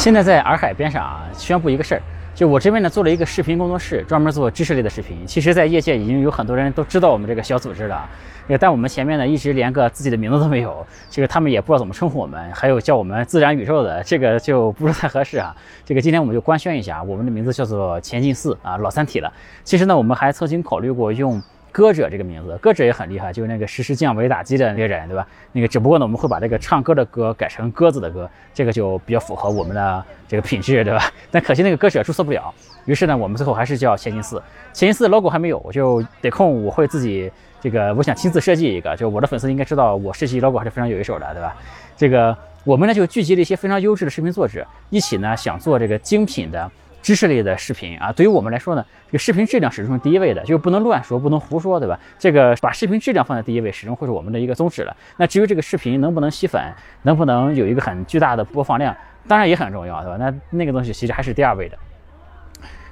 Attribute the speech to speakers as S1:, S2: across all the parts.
S1: 现在在洱海边上啊，宣布一个事儿，就我这边呢做了一个视频工作室，专门做知识类的视频。其实，在业界已经有很多人都知道我们这个小组织了，但我们前面呢一直连个自己的名字都没有，这个他们也不知道怎么称呼我们，还有叫我们自然宇宙的，这个就不是太合适啊。这个今天我们就官宣一下，我们的名字叫做前进四啊，老三体了。其实呢，我们还曾经考虑过用。歌者这个名字，歌者也很厉害，就是那个实施降维打击的那个人，对吧？那个只不过呢，我们会把这个唱歌的歌改成鸽子的歌，这个就比较符合我们的这个品质，对吧？但可惜那个歌者注册不了，于是呢，我们最后还是叫前进四。前进四 logo 还没有，我就得空我会自己这个，我想亲自设计一个。就我的粉丝应该知道，我设计 logo 还是非常有一手的，对吧？这个我们呢就聚集了一些非常优质的视频作者，一起呢想做这个精品的。知识类的视频啊，对于我们来说呢，这个视频质量始终是第一位的，就是不能乱说，不能胡说，对吧？这个把视频质量放在第一位，始终会是我们的一个宗旨了。那至于这个视频能不能吸粉，能不能有一个很巨大的播放量，当然也很重要，对吧？那那个东西其实还是第二位的。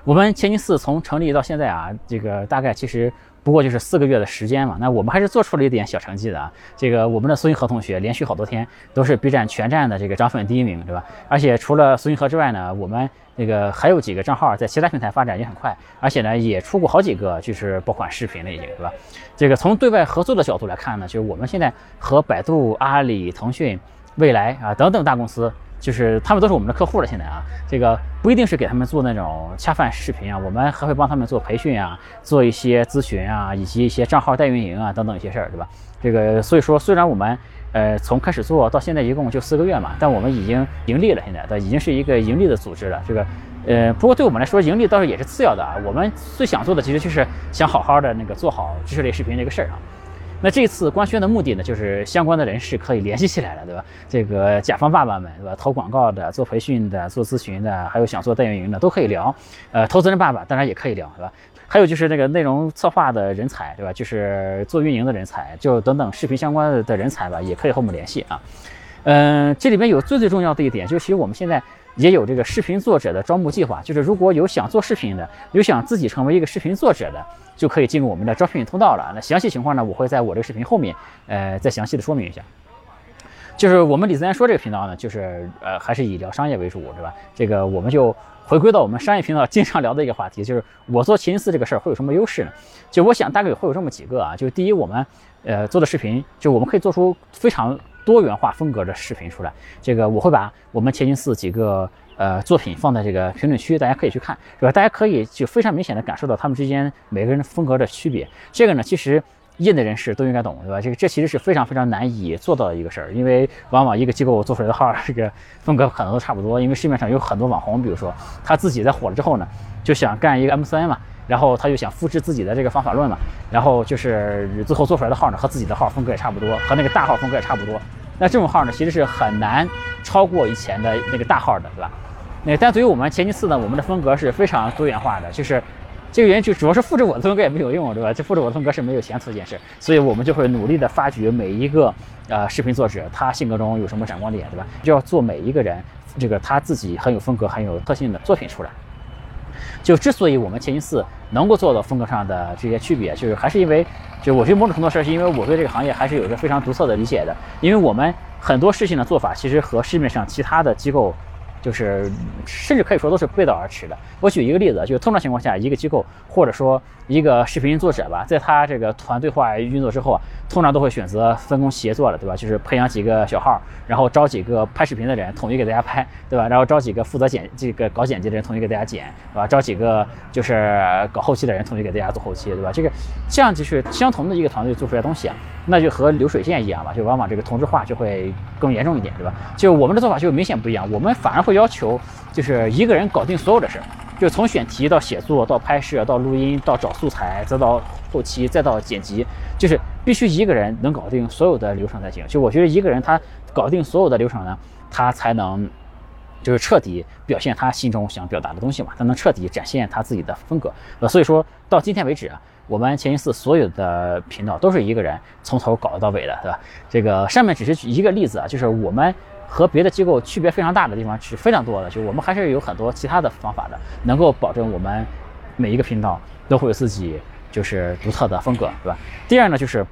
S1: 我们前进寺从成立到现在啊，这个大概其实。不过就是四个月的时间嘛，那我们还是做出了一点小成绩的啊。这个我们的苏云河同学连续好多天都是 B 站全站的这个涨粉第一名，对吧？而且除了苏云河之外呢，我们那个还有几个账号在其他平台发展也很快，而且呢也出过好几个就是爆款视频了已经，对吧？这个从对外合作的角度来看呢，就是我们现在和百度、阿里、腾讯、未来啊等等大公司。就是他们都是我们的客户了，现在啊，这个不一定是给他们做那种恰饭视频啊，我们还会帮他们做培训啊，做一些咨询啊，以及一些账号代运营啊等等一些事儿，对吧？这个所以说，虽然我们呃从开始做到现在一共就四个月嘛，但我们已经盈利了，现在的已经是一个盈利的组织了。这个呃，不过对我们来说，盈利倒是也是次要的啊，我们最想做的其实就是想好好的那个做好知识类视频这个事儿啊。那这次官宣的目的呢，就是相关的人士可以联系起来了，对吧？这个甲方爸爸们，对吧？投广告的、做培训的、做咨询的，还有想做代运营的都可以聊。呃，投资人爸爸当然也可以聊，对吧？还有就是那个内容策划的人才，对吧？就是做运营的人才，就等等视频相关的人才吧，也可以和我们联系啊。嗯，这里面有最最重要的一点，就是其实我们现在也有这个视频作者的招募计划，就是如果有想做视频的，有想自己成为一个视频作者的。就可以进入我们的招聘通道了。那详细情况呢，我会在我这个视频后面，呃，再详细的说明一下。就是我们李自然说这个频道呢，就是呃，还是以聊商业为主，对吧？这个我们就回归到我们商业频道经常聊的一个话题，就是我做麒麟四这个事儿会有什么优势呢？就我想大概会有这么几个啊。就第一，我们呃做的视频，就我们可以做出非常多元化风格的视频出来。这个我会把我们前进四几个。呃，作品放在这个评论区，大家可以去看，是吧？大家可以就非常明显的感受到他们之间每个人风格的区别。这个呢，其实业内人士都应该懂，对吧？这个这其实是非常非常难以做到的一个事儿，因为往往一个机构做出来的号，这个风格可能都差不多。因为市面上有很多网红，比如说他自己在火了之后呢，就想干一个 M 三嘛，然后他就想复制自己的这个方法论嘛，然后就是最后做出来的号呢，和自己的号风格也差不多，和那个大号风格也差不多。那这种号呢，其实是很难超过以前的那个大号的，对吧？那但对于我们前期四呢，我们的风格是非常多元化的，就是这个原因就主要是复制我的风格也没有用，对吧？这复制我的风格是没有前途一件事，所以我们就会努力的发掘每一个呃视频作者他性格中有什么闪光点，对吧？就要做每一个人这个他自己很有风格、很有特性的作品出来。就之所以我们前期四能够做到风格上的这些区别，就是还是因为，就我觉得某种程度上是因为我对这个行业还是有着非常独特的理解的，因为我们很多事情的做法其实和市面上其他的机构。就是，甚至可以说都是背道而驰的。我举一个例子，就是通常情况下，一个机构或者说一个视频作者吧，在他这个团队化运作之后啊，通常都会选择分工协作了，对吧？就是培养几个小号，然后招几个拍视频的人，统一给大家拍，对吧？然后招几个负责剪这个搞剪辑的人，统一给大家剪，对吧？招几个就是搞后期的人，统一给大家做后期，对吧？这个这样就是相同的一个团队做出来东西啊，那就和流水线一样嘛，就往往这个同质化就会更严重一点，对吧？就我们的做法就明显不一样，我们反而会要求就是一个人搞定所有的事儿。就从选题到写作，到拍摄，到录音，到找素材，再到后期，再到剪辑，就是必须一个人能搞定所有的流程才行。就我觉得一个人他搞定所有的流程呢，他才能就是彻底表现他心中想表达的东西嘛，他能彻底展现他自己的风格。呃，所以说到今天为止啊，我们前一四所有的频道都是一个人从头搞到尾的，对吧？这个上面只是举一个例子啊，就是我们。和别的机构区别非常大的地方是非常多的，就我们还是有很多其他的方法的，能够保证我们每一个频道都会有自己就是独特的风格，对吧？第二呢，就是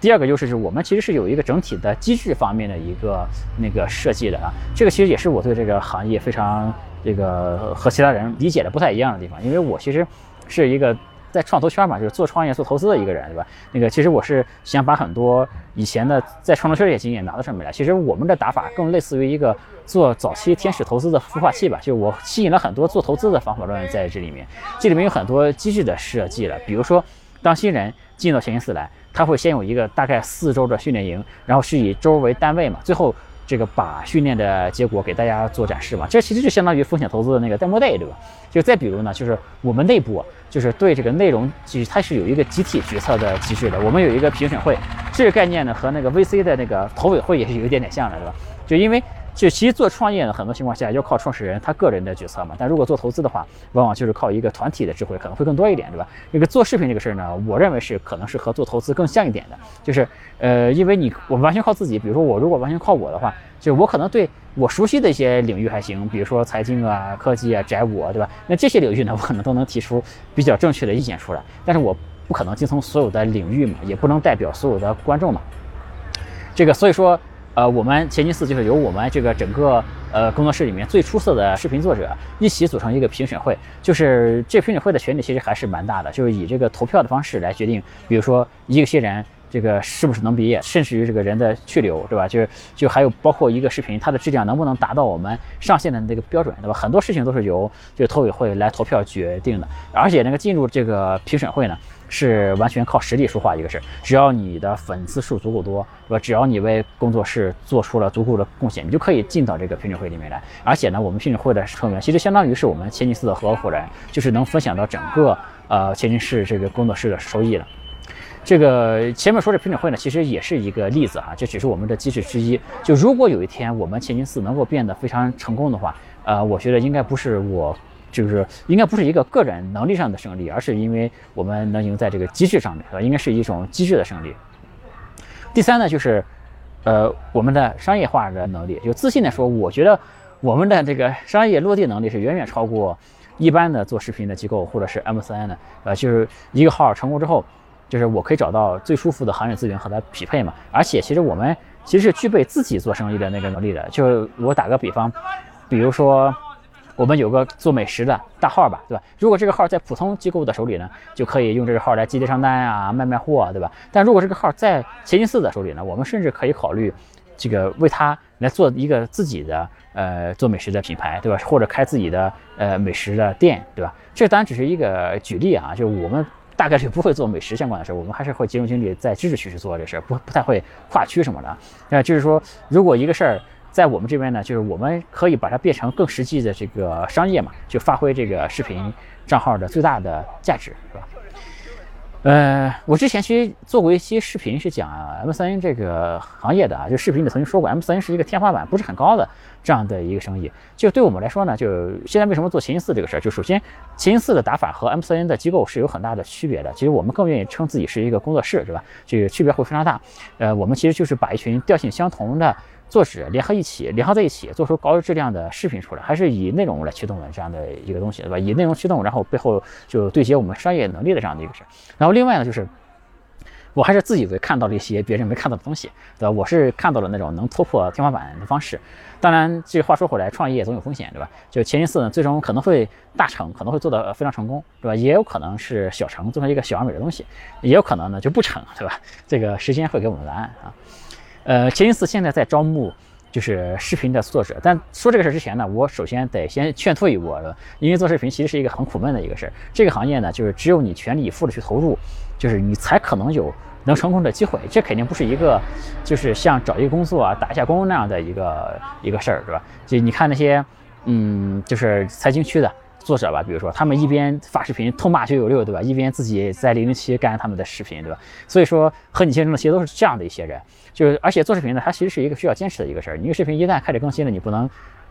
S1: 第二个优势是我们其实是有一个整体的机制方面的一个那个设计的啊，这个其实也是我对这个行业非常这个和其他人理解的不太一样的地方，因为我其实是一个。在创投圈嘛，就是做创业、做投资的一个人，对吧？那个其实我是想把很多以前的在创投圈这些经验拿到上面来。其实我们的打法更类似于一个做早期天使投资的孵化器吧。就我吸引了很多做投资的方法论在这里面，这里面有很多机制的设计了。比如说，当新人进到前金四来，他会先有一个大概四周的训练营，然后是以周为单位嘛，最后。这个把训练的结果给大家做展示嘛，这其实就相当于风险投资的那个 demo day，对吧？就再比如呢，就是我们内部就是对这个内容，其实它是有一个集体决策的机制的。我们有一个评审会，这个概念呢和那个 VC 的那个投委会也是有一点点像的，对吧？就因为。就其实做创业呢，很多情况下要靠创始人他个人的决策嘛。但如果做投资的话，往往就是靠一个团体的智慧，可能会更多一点，对吧？这个做视频这个事儿呢，我认为是可能是和做投资更像一点的。就是呃，因为你我完全靠自己，比如说我如果完全靠我的话，就我可能对我熟悉的一些领域还行，比如说财经啊、科技啊、宅舞啊，对吧？那这些领域呢，我可能都能提出比较正确的意见出来。但是我不可能精通所有的领域嘛，也不能代表所有的观众嘛。这个所以说。呃，我们前金四就是由我们这个整个呃工作室里面最出色的视频作者一起组成一个评审会，就是这评审会的权力其实还是蛮大的，就是以这个投票的方式来决定，比如说一个新人这个是不是能毕业，甚至于这个人的去留，对吧？就是就还有包括一个视频它的质量能不能达到我们上线的那个标准，对吧？很多事情都是由这个投委会来投票决定的，而且那个进入这个评审会呢。是完全靠实力说话一个事儿，只要你的粉丝数足够多，是吧？只要你为工作室做出了足够的贡献，你就可以进到这个评审会里面来。而且呢，我们评审会的成员其实相当于是我们千金寺的合伙人，就是能分享到整个呃千金市这个工作室的收益的。这个前面说的评审会呢，其实也是一个例子哈，这只是我们的机制之一。就如果有一天我们千金寺能够变得非常成功的话，呃，我觉得应该不是我。就是应该不是一个个人能力上的胜利，而是因为我们能赢在这个机制上面，是吧？应该是一种机制的胜利。第三呢，就是，呃，我们的商业化的能力。就自信的说，我觉得我们的这个商业落地能力是远远超过一般的做视频的机构或者是 M 三的。呃，就是一个号成功之后，就是我可以找到最舒服的行业资源和它匹配嘛。而且其实我们其实是具备自己做生意的那个能力的。就是我打个比方，比如说。我们有个做美食的大号吧，对吧？如果这个号在普通机构的手里呢，就可以用这个号来接接商单啊，卖卖货，对吧？但如果这个号在钱金寺的手里呢，我们甚至可以考虑这个为他来做一个自己的呃做美食的品牌，对吧？或者开自己的呃美食的店，对吧？这当然只是一个举例啊，就我们大概率不会做美食相关的事，我们还是会集中精力在知识区去做这事，不不太会跨区什么的。那就是说，如果一个事儿。在我们这边呢，就是我们可以把它变成更实际的这个商业嘛，就发挥这个视频账号的最大的价值，是吧？呃，我之前其实做过一期视频，是讲 M 三这个行业的啊，就视频里曾经说过，M 三是一个天花板不是很高的这样的一个生意。就对我们来说呢，就现在为什么做前金四这个事儿？就首先，前金四的打法和 M 三的机构是有很大的区别的。其实我们更愿意称自己是一个工作室，对吧？这个区别会非常大。呃，我们其实就是把一群调性相同的。作者联合一起，联合在一起，做出高质量的视频出来，还是以内容来驱动的这样的一个东西，对吧？以内容驱动，然后背后就对接我们商业能力的这样的一个事。然后另外呢，就是我还是自以为看到了一些别人没看到的东西，对吧？我是看到了那种能突破天花板的方式。当然，这话说回来，创业总有风险，对吧？就前一次呢，最终可能会大成，可能会做得非常成功，对吧？也有可能是小成，做成一个小而美的东西，也有可能呢就不成，对吧？这个时间会给我们答案啊。呃，钱金寺现在在招募，就是视频的作者。但说这个事之前呢，我首先得先劝退一波，因为做视频其实是一个很苦闷的一个事儿。这个行业呢，就是只有你全力以赴的去投入，就是你才可能有能成功的机会。这肯定不是一个，就是像找一个工作啊、打一下工那样的一个一个事儿，对吧？就你看那些，嗯，就是财经区的。作者吧，比如说他们一边发视频痛骂九九六，对吧？一边自己在零零七干他们的视频，对吧？所以说和你竞争的其实都是这样的一些人，就是而且做视频呢，它其实是一个需要坚持的一个事儿。你一个视频一旦开始更新了，你不能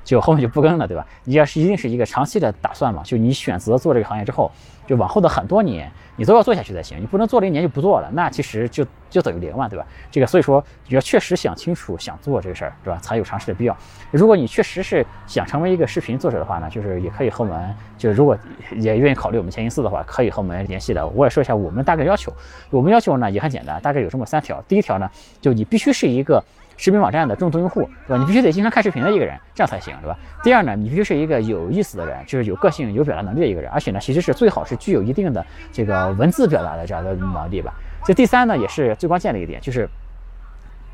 S1: 就后面就不跟了，对吧？你要是一定是一个长期的打算嘛，就你选择做这个行业之后，就往后的很多年你都要做下去才行，你不能做了一年就不做了，那其实就就等于零嘛，对吧？这个所以说你要确实想清楚想做这个事儿，对吧？才有尝试的必要。如果你确实是想成为一个视频作者的话呢，就是也可以和我们，就是如果也愿意考虑我们前行四的话，可以和我们联系的。我也说一下我们大概要求，我们要求呢也很简单，大概有这么三条。第一条呢，就你必须是一个。视频网站的重度用户，对吧？你必须得经常看视频的一个人，这样才行，对吧？第二呢，你必须是一个有意思的人，就是有个性、有表达能力的一个人，而且呢，其实是最好是具有一定的这个文字表达的这样的能力吧。这第三呢，也是最关键的一点，就是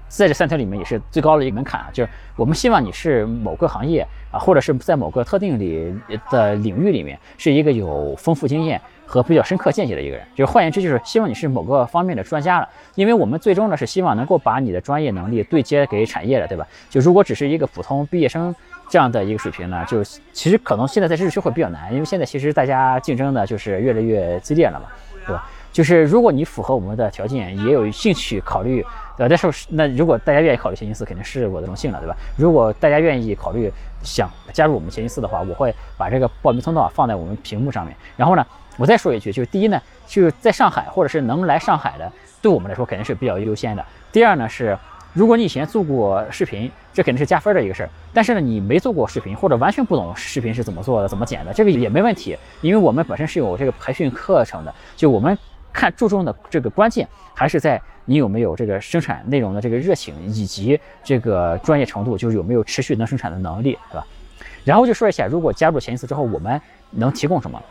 S1: 在这三条里面也是最高的一个门槛啊，就是我们希望你是某个行业啊，或者是在某个特定里的领域里面是一个有丰富经验。和比较深刻见解的一个人，就是换言之，就是希望你是某个方面的专家了。因为我们最终呢是希望能够把你的专业能力对接给产业的，对吧？就如果只是一个普通毕业生这样的一个水平呢，就其实可能现在在日区会比较难，因为现在其实大家竞争的就是越来越激烈了嘛，对吧？就是如果你符合我们的条件，也有兴趣考虑，呃，那时候那如果大家愿意考虑前进四，肯定是我的荣幸了，对吧？如果大家愿意考虑想加入我们前进四的话，我会把这个报名通道放在我们屏幕上面，然后呢。我再说一句，就是第一呢，就是在上海或者是能来上海的，对我们来说肯定是比较优先的。第二呢是，如果你以前做过视频，这肯定是加分的一个事儿。但是呢，你没做过视频或者完全不懂视频是怎么做的、怎么剪的，这个也没问题，因为我们本身是有这个培训课程的。就我们看注重的这个关键还是在你有没有这个生产内容的这个热情以及这个专业程度，就是有没有持续能生产的能力，对吧？然后就说一下，如果加入前一次之后，我们能提供什么？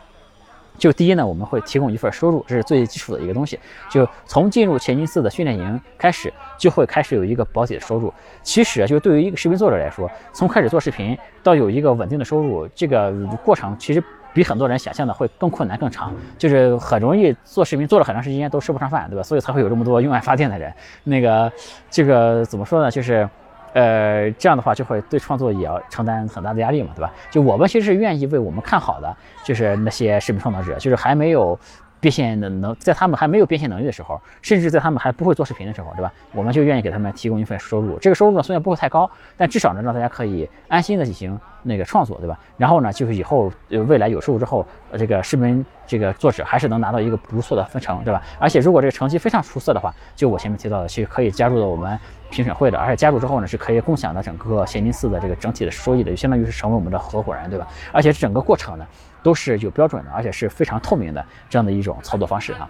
S1: 就第一呢，我们会提供一份收入，这是最基础的一个东西。就从进入前金寺的训练营开始，就会开始有一个保底的收入。其实啊，就对于一个视频作者来说，从开始做视频到有一个稳定的收入，这个过程其实比很多人想象的会更困难、更长。就是很容易做视频做了很长时间都吃不上饭，对吧？所以才会有这么多用爱发电的人。那个，这个怎么说呢？就是。呃，这样的话就会对创作也要承担很大的压力嘛，对吧？就我们其实是愿意为我们看好的，就是那些视频创作者，就是还没有。变现的能，在他们还没有变现能力的时候，甚至在他们还不会做视频的时候，对吧？我们就愿意给他们提供一份收入。这个收入呢，虽然不会太高，但至少呢，让大家可以安心的进行那个创作，对吧？然后呢，就是以后呃未来有收入之后，呃这个视频这个作者还是能拿到一个不错的分成，对吧？而且如果这个成绩非常出色的话，就我前面提到的，其实可以加入到我们评审会的，而且加入之后呢，是可以共享的整个咸宁寺的这个整体的收益的，就相当于是成为我们的合伙人，对吧？而且整个过程呢。都是有标准的，而且是非常透明的这样的一种操作方式啊。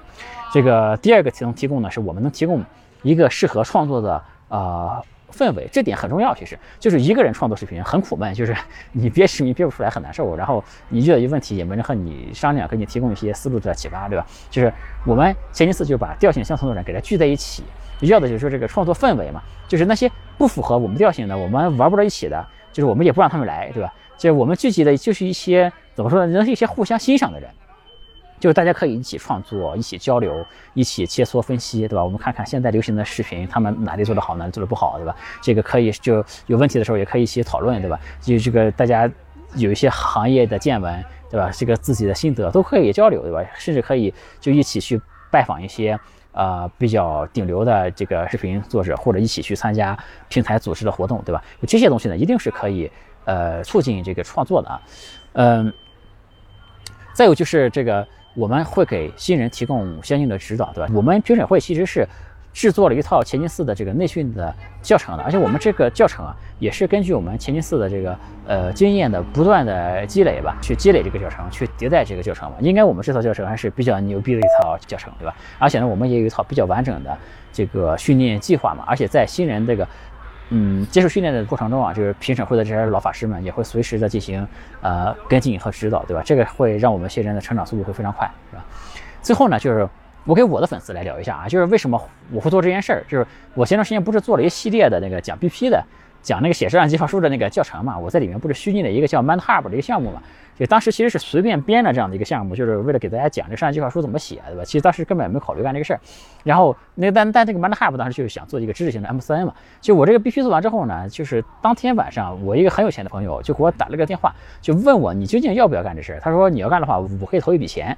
S1: 这个第二个提能提供呢，是我们能提供一个适合创作的呃氛围，这点很重要。其实就是一个人创作视频很苦闷，就是你憋视频憋不出来很难受，然后你遇到一个问题也没人和你商量，给你提供一些思路的启发，对吧？就是我们前几次就把调性相同的人给他聚在一起，要的就是这个创作氛围嘛。就是那些不符合我们调性的，我们玩不到一起的，就是我们也不让他们来，对吧？就是我们聚集的就是一些。怎么说呢？人是一些互相欣赏的人，就是大家可以一起创作、一起交流、一起切磋分析，对吧？我们看看现在流行的视频，他们哪里做得好，哪里做得不好，对吧？这个可以就有问题的时候也可以一起讨论，对吧？就这个大家有一些行业的见闻，对吧？这个自己的心得都可以交流，对吧？甚至可以就一起去拜访一些呃比较顶流的这个视频作者，或者一起去参加平台组织的活动，对吧？这些东西呢，一定是可以呃促进这个创作的啊，嗯。再有就是这个，我们会给新人提供相应的指导，对吧？我们评审会其实是制作了一套前进四的这个内训的教程的，而且我们这个教程啊，也是根据我们前进四的这个呃经验的不断的积累吧，去积累这个教程，去迭代这个教程嘛。应该我们这套教程还是比较牛逼的一套教程，对吧？而且呢，我们也有一套比较完整的这个训练计划嘛，而且在新人这个。嗯，接受训练的过程中啊，就是评审会的这些老法师们也会随时的进行呃跟进和指导，对吧？这个会让我们新人的成长速度会非常快，是吧？最后呢，就是我给我的粉丝来聊一下啊，就是为什么我会做这件事儿？就是我前段时间不是做了一系列的那个讲 BP 的，讲那个写摄像计划书的那个教程嘛？我在里面不是虚拟的一个叫 MindHub 的一个项目嘛？就当时其实是随便编的这样的一个项目，就是为了给大家讲这商业计划书怎么写，对吧？其实当时根本没考虑干这个事儿。然后那但但这个 MindHub 当时就是想做一个知识型的 MCN 嘛。就我这个 BP 做完之后呢，就是当天晚上，我一个很有钱的朋友就给我打了个电话，就问我你究竟要不要干这事儿？他说你要干的话，我可以投一笔钱。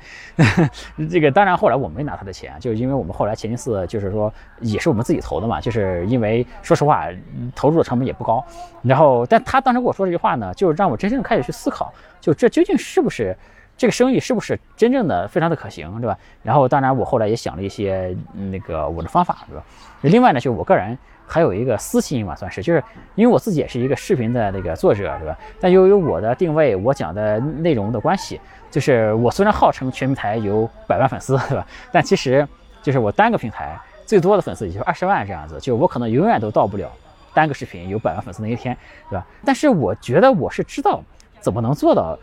S1: 这个当然后来我没拿他的钱，就是因为我们后来前进寺就是说也是我们自己投的嘛，就是因为说实话投入的成本也不高。然后但他当时跟我说这句话呢，就是让我真正开始去思考。就这究竟是不是这个生意是不是真正的非常的可行，对吧？然后当然我后来也想了一些那个我的方法，对吧？另外呢，就我个人还有一个私心嘛，算是就是因为我自己也是一个视频的那个作者，对吧？但由于我的定位，我讲的内容的关系，就是我虽然号称全平台有百万粉丝，对吧？但其实就是我单个平台最多的粉丝也就二十万这样子，就我可能永远都到不了单个视频有百万粉丝那一天，对吧？但是我觉得我是知道。怎么能做到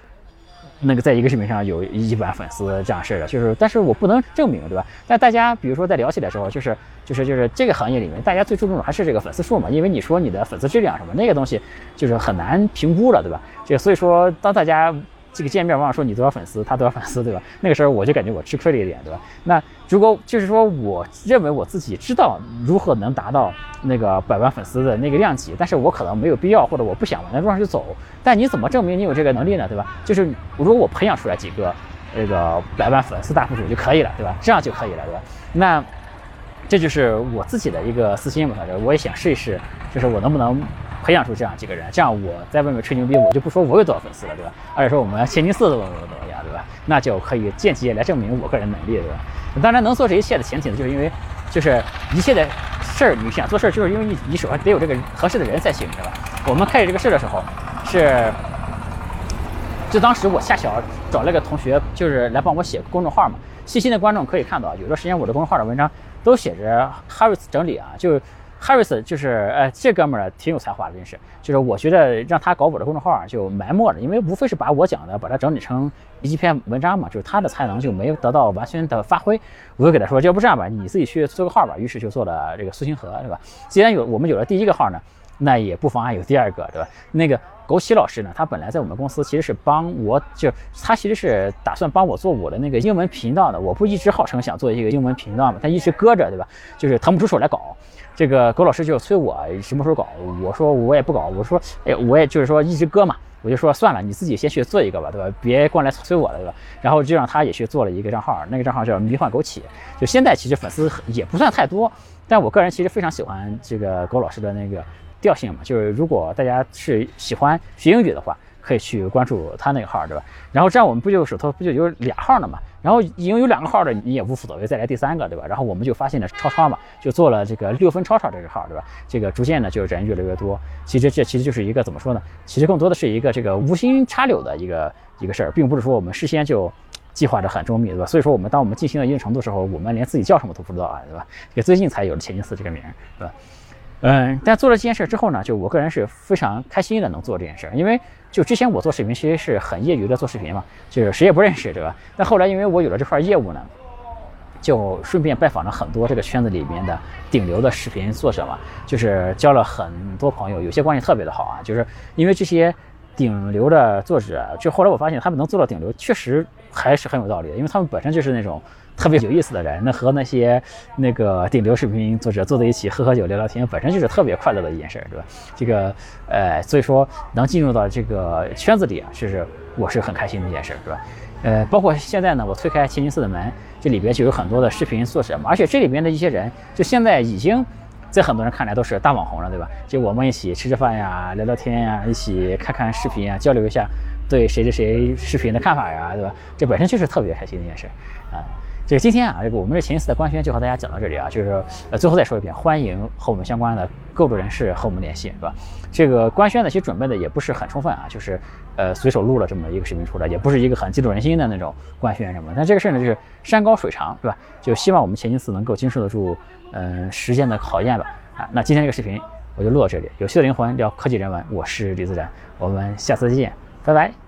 S1: 那个在一个视频上有一百万粉丝这样事儿的？就是，但是我不能证明，对吧？但大家比如说在聊起来的时候，就是就是就是这个行业里面，大家最注重的还是这个粉丝数嘛，因为你说你的粉丝质量什么那个东西，就是很难评估了，对吧？这所以说当大家。这个见面往往说你多少粉丝，他多少粉丝，对吧？那个时候我就感觉我吃亏了一点，对吧？那如果就是说，我认为我自己知道如何能达到那个百万粉丝的那个量级，但是我可能没有必要或者我不想往那路上去走。但你怎么证明你有这个能力呢？对吧？就是如果我培养出来几个那个百万粉丝大博主就可以了，对吧？这样就可以了，对吧？那这就是我自己的一个私心嘛，反正我也想试一试，就是我能不能。培养出这样几个人，这样我在外面吹牛逼，我就不说我有多少粉丝了，对吧？而且说我们千金寺的多少多少呀，对吧？那就可以间接来证明我个人能力，对吧？当然，能做这一切的前提呢，就是因为就是一切的事儿，你想做事儿，就是因为你你手上得有这个合适的人才行，对吧？我们开始这个事儿的时候，是就当时我恰巧找了个同学，就是来帮我写公众号嘛。细心的观众可以看到，有段时间我的公众号的文章都写着 Harris 整理啊，就。Harris 就是，呃，这哥们儿挺有才华的，真是。就是我觉得让他搞我的公众号就埋没了，因为无非是把我讲的把它整理成一篇文章嘛，就是他的才能就没有得到完全的发挥。我就给他说，要不这样吧，你自己去做个号吧。于是就做了这个苏星河，对吧？既然有我们有了第一个号呢，那也不妨碍有第二个，对吧？那个枸杞老师呢，他本来在我们公司其实是帮我，就他其实是打算帮我做我的那个英文频道的。我不一直号称想做一个英文频道嘛，他一直搁着，对吧？就是腾不出手来搞。这个狗老师就催我什么时候搞，我说我也不搞，我说哎，我也就是说一直搁嘛，我就说算了，你自己先去做一个吧，对吧？别过来催我了，对吧？然后就让他也去做了一个账号，那个账号叫迷幻枸杞。就现在其实粉丝也不算太多，但我个人其实非常喜欢这个狗老师的那个调性嘛，就是如果大家是喜欢学英语的话。可以去关注他那个号，对吧？然后这样我们不就手头不就有俩号了嘛？然后已经有两个号的，你也无所谓，再来第三个，对吧？然后我们就发现了超超嘛，就做了这个六分超超这个号，对吧？这个逐渐呢就人越来越多。其实这其实就是一个怎么说呢？其实更多的是一个这个无心插柳的一个一个事儿，并不是说我们事先就计划的很周密，对吧？所以说我们当我们进行到一定程度的时候，我们连自己叫什么都不知道啊，对吧？也最近才有了千金寺这个名，对吧？嗯，但做了这件事之后呢，就我个人是非常开心的能做这件事，因为就之前我做视频其实是很业余的做视频嘛，就是谁也不认识，对吧？但后来因为我有了这块业务呢，就顺便拜访了很多这个圈子里面的顶流的视频作者嘛，就是交了很多朋友，有些关系特别的好啊，就是因为这些顶流的作者，就后来我发现他们能做到顶流，确实还是很有道理的，因为他们本身就是那种。特别有意思的人，那和那些那个顶流视频作者坐在一起喝喝酒聊聊天，本身就是特别快乐的一件事，对吧？这个，呃，所以说能进入到这个圈子里啊，是我是很开心的一件事，对吧？呃，包括现在呢，我推开千金寺的门，这里边就有很多的视频作者嘛，而且这里边的一些人，就现在已经在很多人看来都是大网红了，对吧？就我们一起吃吃饭呀，聊聊天呀，一起看看视频啊，交流一下对谁谁谁视频的看法呀，对吧？这本身就是特别开心的一件事，啊。这个今天啊，这个我们这前一次的官宣就和大家讲到这里啊，就是呃最后再说一遍，欢迎和我们相关的购入人士和我们联系，是吧？这个官宣呢，其实准备的也不是很充分啊，就是呃随手录了这么一个视频出来，也不是一个很激动人心的那种官宣什么。但这个事儿呢，就是山高水长，是吧？就希望我们前进四能够经受得住嗯时间的考验吧。啊，那今天这个视频我就录到这里，有趣的灵魂聊科技人文，我是李自然，我们下次再见，拜拜。